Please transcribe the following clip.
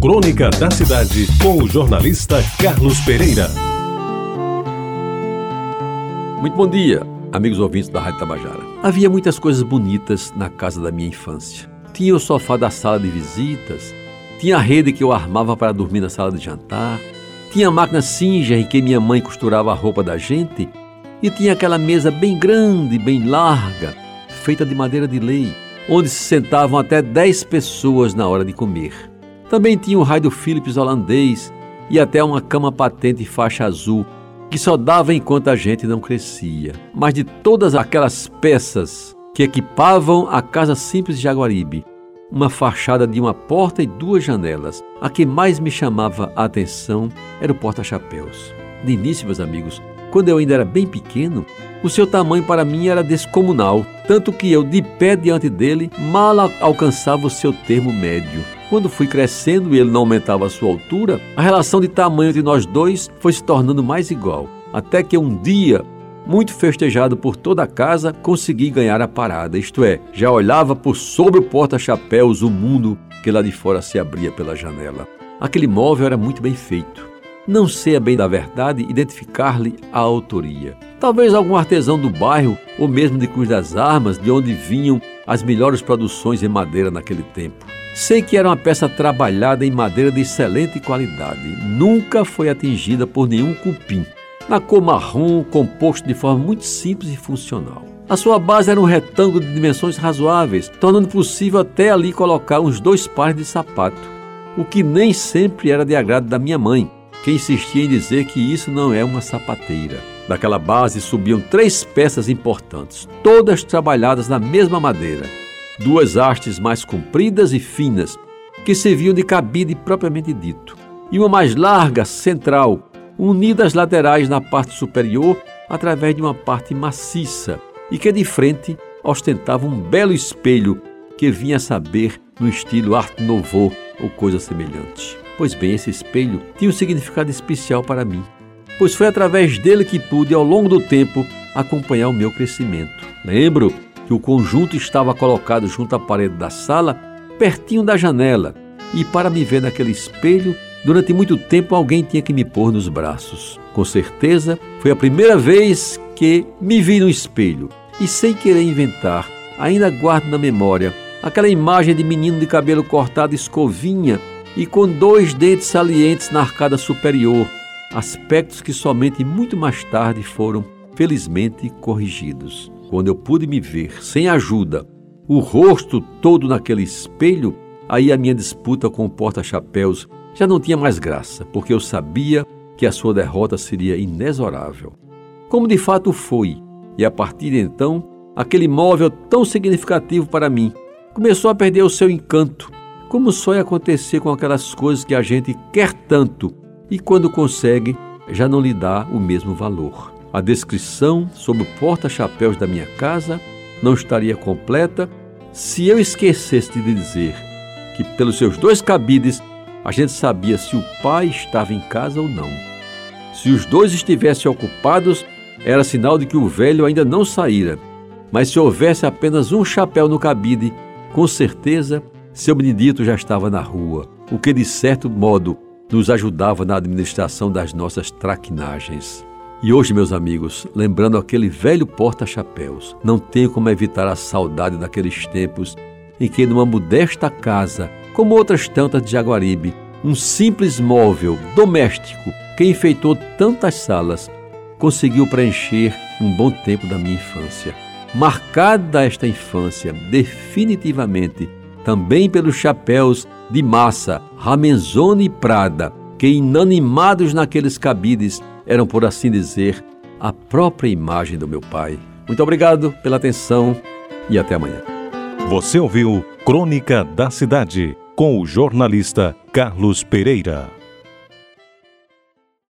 Crônica da Cidade, com o jornalista Carlos Pereira. Muito bom dia, amigos ouvintes da Rádio Tabajara. Havia muitas coisas bonitas na casa da minha infância. Tinha o sofá da sala de visitas, tinha a rede que eu armava para dormir na sala de jantar, tinha a máquina Singer em que minha mãe costurava a roupa da gente e tinha aquela mesa bem grande, bem larga, feita de madeira de lei, onde se sentavam até 10 pessoas na hora de comer. Também tinha o raio Philips holandês e até uma cama patente faixa azul, que só dava enquanto a gente não crescia. Mas de todas aquelas peças que equipavam a casa simples de Jaguaribe, uma fachada de uma porta e duas janelas, a que mais me chamava a atenção era o porta-chapéus. De início, meus amigos, quando eu ainda era bem pequeno, o seu tamanho para mim era descomunal, tanto que eu, de pé diante dele, mal alcançava o seu termo médio. Quando fui crescendo e ele não aumentava a sua altura, a relação de tamanho entre nós dois foi se tornando mais igual. Até que um dia, muito festejado por toda a casa, consegui ganhar a parada, isto é, já olhava por sobre o porta-chapéus o mundo que lá de fora se abria pela janela. Aquele móvel era muito bem feito. Não sei a bem da verdade identificar-lhe a autoria. Talvez algum artesão do bairro ou mesmo de Cruz das Armas, de onde vinham as melhores produções em madeira naquele tempo. Sei que era uma peça trabalhada em madeira de excelente qualidade, nunca foi atingida por nenhum cupim. Na cor marrom, composto de forma muito simples e funcional. A sua base era um retângulo de dimensões razoáveis, tornando possível até ali colocar uns dois pares de sapato, o que nem sempre era de agrado da minha mãe, que insistia em dizer que isso não é uma sapateira. Daquela base subiam três peças importantes, todas trabalhadas na mesma madeira, duas hastes mais compridas e finas, que serviam de cabide propriamente dito, e uma mais larga, central, unida às laterais na parte superior através de uma parte maciça, e que de frente ostentava um belo espelho que vinha a saber no estilo Art Nouveau ou coisa semelhante. Pois bem, esse espelho tinha um significado especial para mim, pois foi através dele que pude, ao longo do tempo, acompanhar o meu crescimento. Lembro que o conjunto estava colocado junto à parede da sala, pertinho da janela, e para me ver naquele espelho, durante muito tempo alguém tinha que me pôr nos braços. Com certeza, foi a primeira vez que me vi no espelho e, sem querer inventar, ainda guardo na memória aquela imagem de menino de cabelo cortado escovinha e com dois dentes salientes na arcada superior, aspectos que somente muito mais tarde foram felizmente corrigidos. Quando eu pude me ver sem ajuda, o rosto todo naquele espelho, aí a minha disputa com o porta-chapéus já não tinha mais graça, porque eu sabia que a sua derrota seria inexorável. Como de fato foi, e a partir de então, aquele móvel tão significativo para mim começou a perder o seu encanto, como só ia acontecer com aquelas coisas que a gente quer tanto e quando consegue já não lhe dá o mesmo valor. A descrição sobre o porta-chapéus da minha casa não estaria completa se eu esquecesse de dizer que, pelos seus dois cabides, a gente sabia se o pai estava em casa ou não. Se os dois estivessem ocupados, era sinal de que o velho ainda não saíra. Mas se houvesse apenas um chapéu no cabide, com certeza seu Benedito já estava na rua, o que de certo modo nos ajudava na administração das nossas traquinagens. E hoje, meus amigos, lembrando aquele velho porta-chapéus, não tenho como evitar a saudade daqueles tempos em que, numa modesta casa, como outras tantas de Jaguaribe, um simples móvel doméstico que enfeitou tantas salas conseguiu preencher um bom tempo da minha infância. Marcada esta infância definitivamente também pelos chapéus de massa Ramenzone e Prada, que inanimados naqueles cabides eram, por assim dizer, a própria imagem do meu pai. Muito obrigado pela atenção e até amanhã. Você ouviu Crônica da Cidade com o jornalista Carlos Pereira.